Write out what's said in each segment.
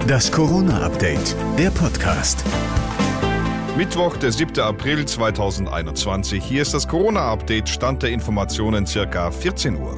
Das Corona-Update, der Podcast. Mittwoch, der 7. April 2021. Hier ist das Corona-Update, Stand der Informationen circa 14 Uhr.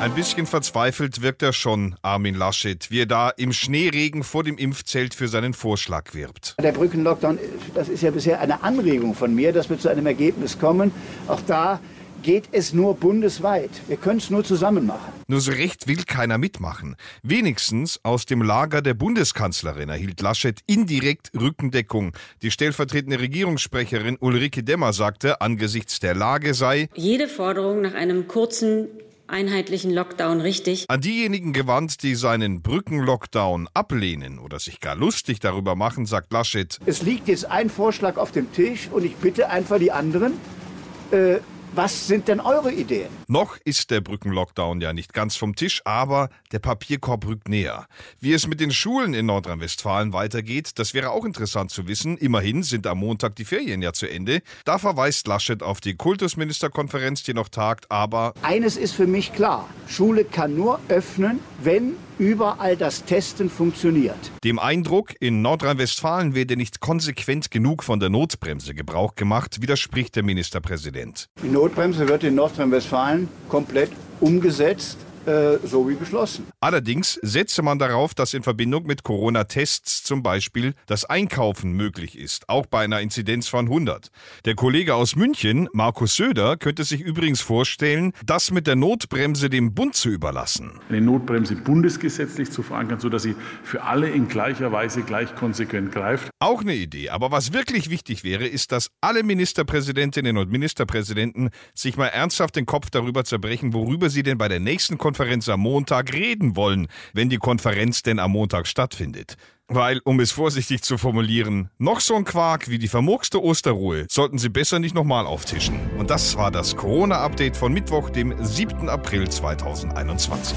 Ein bisschen verzweifelt wirkt er schon, Armin Laschet, wie er da im Schneeregen vor dem Impfzelt für seinen Vorschlag wirbt. Der Brückenlockdown, das ist ja bisher eine Anregung von mir, dass wir zu einem Ergebnis kommen. Auch da geht es nur bundesweit. Wir können es nur zusammen machen. Nur so recht will keiner mitmachen. Wenigstens aus dem Lager der Bundeskanzlerin erhielt Laschet indirekt Rückendeckung. Die stellvertretende Regierungssprecherin Ulrike Demmer sagte, angesichts der Lage sei jede Forderung nach einem kurzen einheitlichen Lockdown richtig. An diejenigen gewandt, die seinen Brückenlockdown ablehnen oder sich gar lustig darüber machen, sagt Laschet. Es liegt jetzt ein Vorschlag auf dem Tisch und ich bitte einfach die anderen, äh, was sind denn eure Ideen? Noch ist der Brückenlockdown ja nicht ganz vom Tisch, aber der Papierkorb rückt näher. Wie es mit den Schulen in Nordrhein-Westfalen weitergeht, das wäre auch interessant zu wissen. Immerhin sind am Montag die Ferien ja zu Ende. Da verweist Laschet auf die Kultusministerkonferenz, die noch tagt, aber Eines ist für mich klar. Schule kann nur öffnen, wenn überall das Testen funktioniert. Dem Eindruck, in Nordrhein-Westfalen werde nicht konsequent genug von der Notbremse Gebrauch gemacht, widerspricht der Ministerpräsident. Die Notbremse wird in Nordrhein-Westfalen komplett umgesetzt, äh, so wie beschlossen. Allerdings setze man darauf, dass in Verbindung mit Corona-Tests zum Beispiel das Einkaufen möglich ist, auch bei einer Inzidenz von 100. Der Kollege aus München, Markus Söder, könnte sich übrigens vorstellen, das mit der Notbremse dem Bund zu überlassen. Eine Notbremse bundesgesetzlich zu verankern, sodass sie für alle in gleicher Weise gleich konsequent greift. Auch eine Idee. Aber was wirklich wichtig wäre, ist, dass alle Ministerpräsidentinnen und Ministerpräsidenten sich mal ernsthaft den Kopf darüber zerbrechen, worüber sie denn bei der nächsten Konferenz am Montag reden wollen, wenn die Konferenz denn am Montag stattfindet. Weil, um es vorsichtig zu formulieren, noch so ein Quark wie die vermurkste Osterruhe sollten Sie besser nicht nochmal auftischen. Und das war das Corona-Update von Mittwoch, dem 7. April 2021.